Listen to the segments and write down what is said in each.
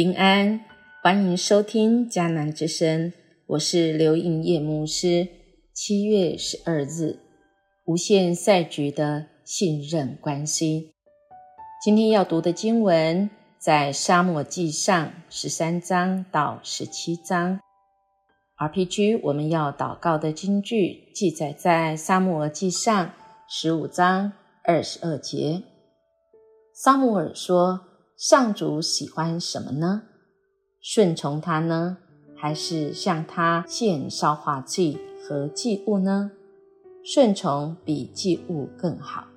平安，欢迎收听迦南之声，我是刘应叶牧师。七月十二日，无限赛局的信任关系。今天要读的经文在沙漠记上十三章到十七章。RPG 我们要祷告的经句记载在沙漠记上十五章二十二节。撒母耳说。上主喜欢什么呢？顺从他呢，还是向他献烧化祭和祭物呢？顺从比祭物更好，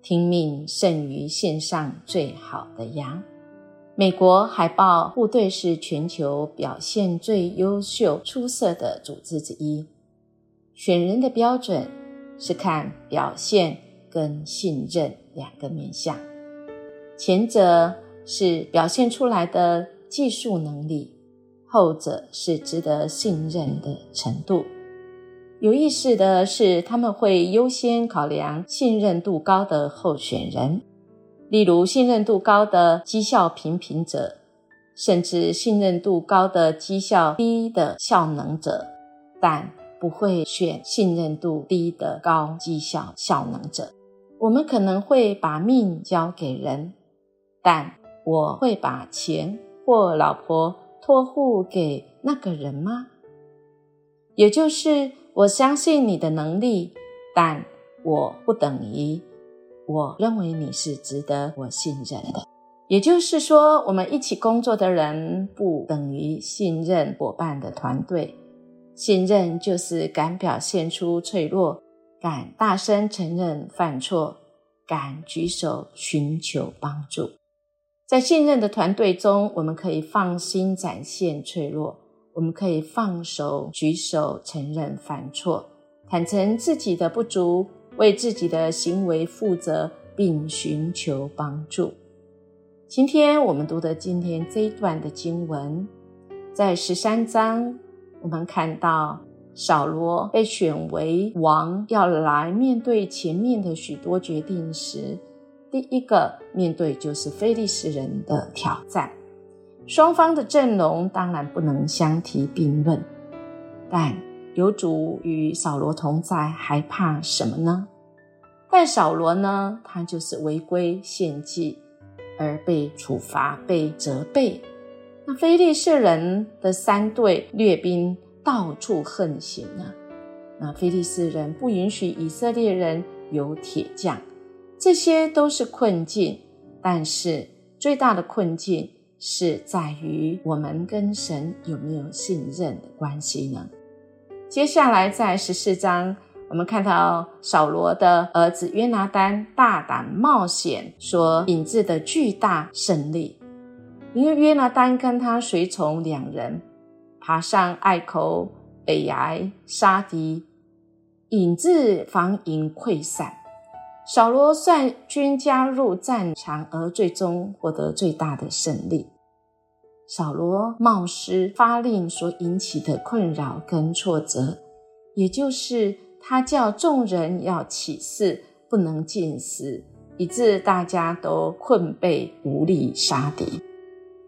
听命胜于献上最好的羊。美国海豹部队是全球表现最优秀、出色的组织之一。选人的标准是看表现跟信任两个面相，前者。是表现出来的技术能力，后者是值得信任的程度。有意思的是，他们会优先考量信任度高的候选人，例如信任度高的绩效平平者，甚至信任度高的绩效低的效能者，但不会选信任度低的高绩效效能者。我们可能会把命交给人，但。我会把钱或老婆托付给那个人吗？也就是我相信你的能力，但我不等于我认为你是值得我信任的。也就是说，我们一起工作的人不等于信任伙伴的团队。信任就是敢表现出脆弱，敢大声承认犯错，敢举手寻求帮助。在信任的团队中，我们可以放心展现脆弱，我们可以放手举手承认犯错，坦诚自己的不足，为自己的行为负责，并寻求帮助。今天我们读的今天这一段的经文，在十三章，我们看到扫罗被选为王，要来面对前面的许多决定时。第一个面对就是非利士人的挑战，双方的阵容当然不能相提并论，但有主与扫罗同在，还怕什么呢？但扫罗呢，他就是违规献祭而被处罚、被责备。那非利士人的三队掠兵到处横行啊，那非利士人不允许以色列人有铁匠。这些都是困境，但是最大的困境是在于我们跟神有没有信任的关系呢？接下来在十四章，我们看到扫罗的儿子约拿丹大胆冒险所引致的巨大胜利，因为约拿丹跟他随从两人爬上隘口北崖杀敌，引致防营溃散。扫罗率军加入战场，而最终获得最大的胜利。扫罗冒失发令所引起的困扰跟挫折，也就是他叫众人要起誓，不能进食，以致大家都困惫无力杀敌。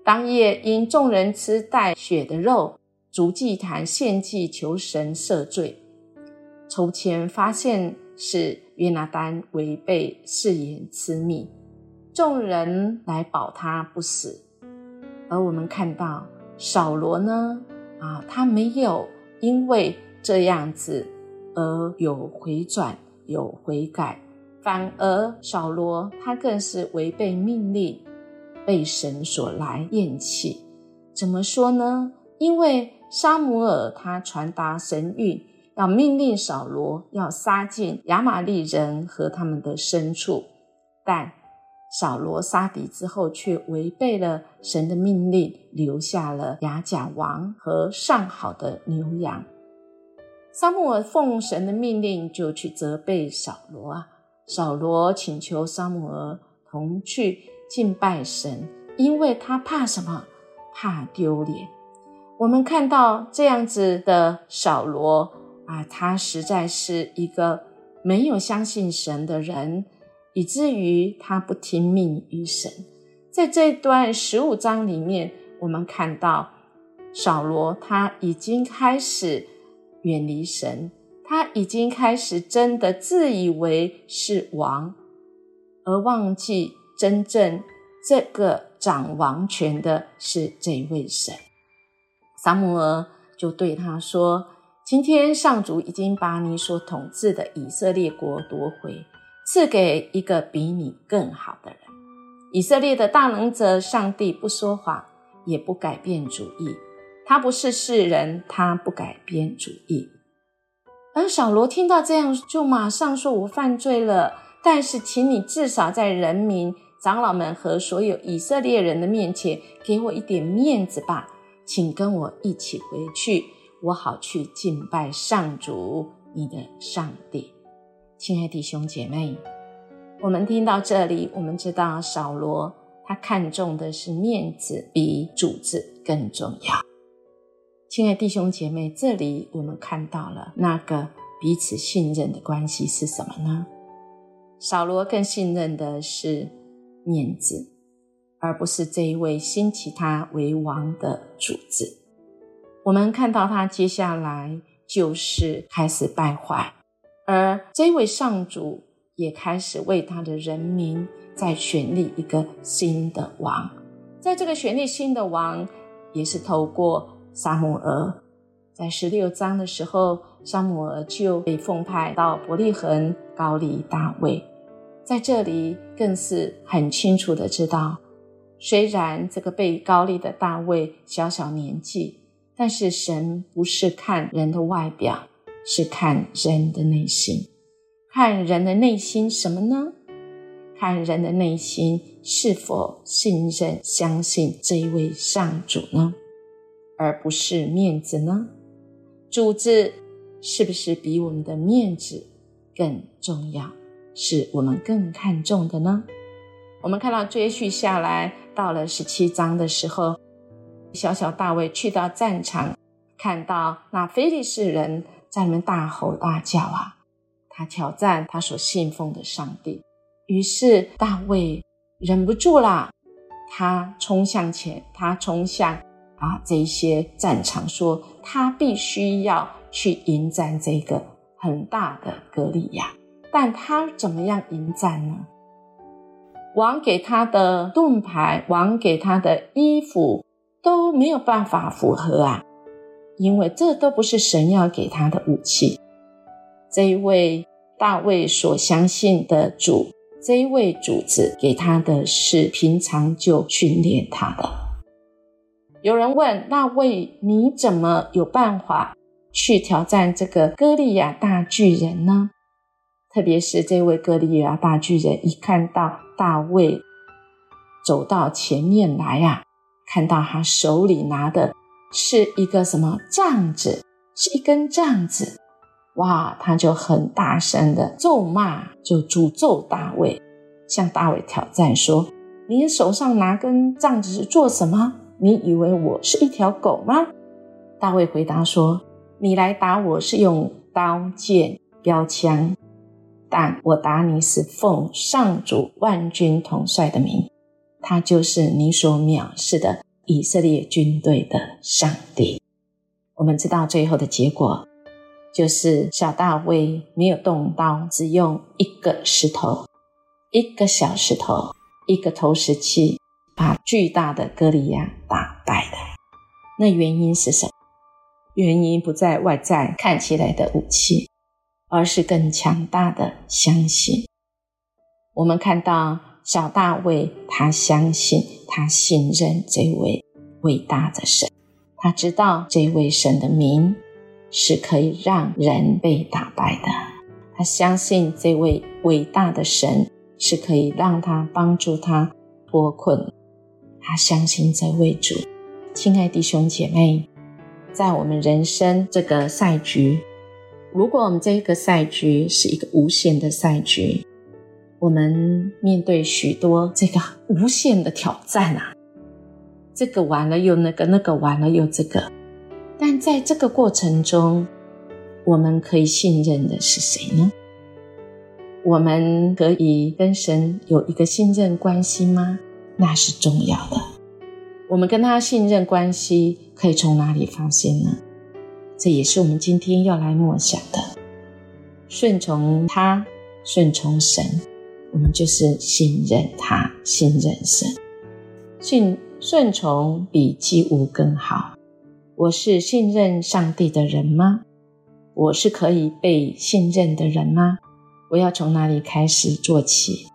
当夜因众人吃带血的肉，逐祭坛献祭求神赦罪，筹钱发现是。约拿丹违背誓言吃蜜，众人来保他不死。而我们看到扫罗呢，啊，他没有因为这样子而有回转、有悔改，反而扫罗他更是违背命令，被神所来厌弃。怎么说呢？因为沙姆尔他传达神谕。要命令扫罗要杀尽亚玛利人和他们的牲畜，但扫罗杀敌之后却违背了神的命令，留下了亚甲王和上好的牛羊。撒母耳奉神的命令就去责备扫罗啊，扫罗请求撒母耳同去敬拜神，因为他怕什么？怕丢脸。我们看到这样子的扫罗。啊，他实在是一个没有相信神的人，以至于他不听命于神。在这段十五章里面，我们看到扫罗他已经开始远离神，他已经开始真的自以为是王，而忘记真正这个掌王权的是这位神。撒母耳就对他说：“今天上主已经把你所统治的以色列国夺回，赐给一个比你更好的人。以色列的大能者上帝不说谎，也不改变主意。他不是世人，他不改变主意。”而小罗听到这样，就马上说：“我犯罪了，但是请你至少在人民、长老们和所有以色列人的面前，给我一点面子吧。”请跟我一起回去，我好去敬拜上主，你的上帝。亲爱弟兄姐妹，我们听到这里，我们知道扫罗他看重的是面子比主子更重要。亲爱弟兄姐妹，这里我们看到了那个彼此信任的关系是什么呢？扫罗更信任的是面子。而不是这一位兴起他为王的主子。我们看到他接下来就是开始败坏，而这位上主也开始为他的人民在选立一个新的王。在这个选立新的王，也是透过撒母耳，在十六章的时候，撒母耳就被奉派到伯利恒高丽大卫。在这里更是很清楚的知道。虽然这个被高丽的大卫小小年纪，但是神不是看人的外表，是看人的内心。看人的内心什么呢？看人的内心是否信任、相信这一位上主呢？而不是面子呢？主子是不是比我们的面子更重要？是我们更看重的呢？我们看到追续下来。到了十七章的时候，小小大卫去到战场，看到那非利士人在那边大吼大叫啊，他挑战他所信奉的上帝。于是大卫忍不住了，他冲向前，他冲向啊这些战场，说他必须要去迎战这个很大的格利亚。但他怎么样迎战呢？王给他的盾牌，王给他的衣服都没有办法符合啊，因为这都不是神要给他的武器。这一位大卫所相信的主，这一位主子给他的是平常就训练他的。有人问大卫：“你怎么有办法去挑战这个歌利亚大巨人呢？”特别是这位歌利亚大巨人一看到。大卫走到前面来呀，看到他手里拿的是一个什么杖子，是一根杖子，哇，他就很大声的咒骂，就诅咒大卫，向大卫挑战说：“你手上拿根杖子是做什么？你以为我是一条狗吗？”大卫回答说：“你来打我是用刀剑标枪。”但我打你是奉上主万军统帅的名，他就是你所藐视的以色列军队的上帝。我们知道最后的结果，就是小大卫没有动刀，只用一个石头，一个小石头，一个投石器，把巨大的歌利亚打败的。那原因是什么？原因不在外在看起来的武器。而是更强大的相信。我们看到小大卫，他相信，他信任这位伟大的神，他知道这位神的名是可以让人被打败的。他相信这位伟大的神是可以让他帮助他脱困。他相信这位主。亲爱弟兄姐妹，在我们人生这个赛局。如果我们这个赛局是一个无限的赛局，我们面对许多这个无限的挑战啊，这个完了又那个，那个完了又这个，但在这个过程中，我们可以信任的是谁呢？我们可以跟神有一个信任关系吗？那是重要的。我们跟他信任关系可以从哪里发现呢？这也是我们今天要来默想的。顺从他，顺从神，我们就是信任他，信任神。信顺从比祭物更好。我是信任上帝的人吗？我是可以被信任的人吗？我要从哪里开始做起？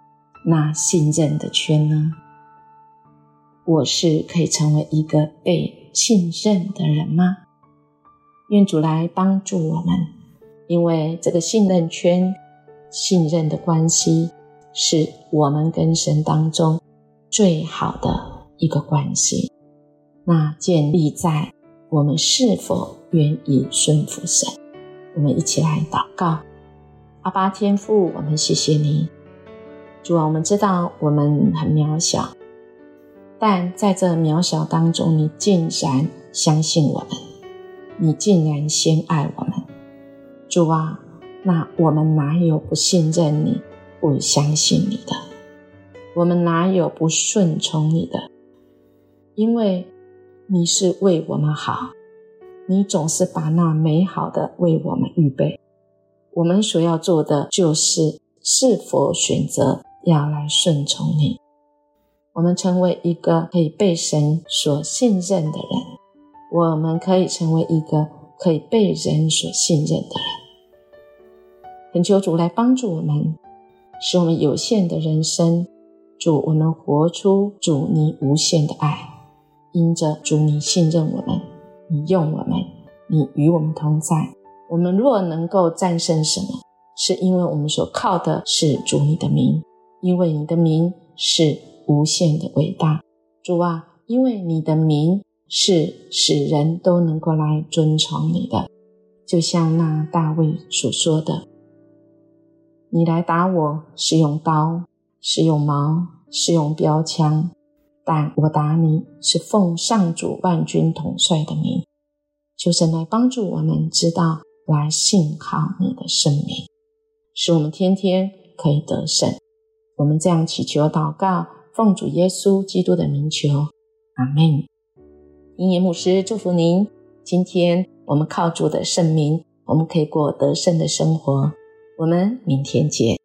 那信任的圈呢？我是可以成为一个被信任的人吗？愿主来帮助我们，因为这个信任圈、信任的关系，是我们跟神当中最好的一个关系。那建立在我们是否愿意顺服神。我们一起来祷告：阿巴天父，我们谢谢你，主啊，我们知道我们很渺小。但在这渺小当中，你竟然相信我们，你竟然先爱我们，主啊，那我们哪有不信任你、不相信你的？我们哪有不顺从你的？因为你是为我们好，你总是把那美好的为我们预备。我们所要做的就是是否选择要来顺从你。我们成为一个可以被神所信任的人，我们可以成为一个可以被人所信任的人。恳求主来帮助我们，使我们有限的人生，主我们活出主你无限的爱。因着主你信任我们，你用我们，你与我们同在。我们若能够战胜什么，是因为我们所靠的是主你的名，因为你的名是。无限的伟大，主啊，因为你的名是使人都能够来尊崇你的，就像那大卫所说的：“你来打我是用刀，是用矛，是用标枪，但我打你是奉上主万军统帅的名。”求神来帮助我们知道来信靠你的圣名，使我们天天可以得胜。我们这样祈求祷告。奉主耶稣基督的名求，阿门。英言牧师祝福您。今天我们靠主的圣名，我们可以过得胜的生活。我们明天见。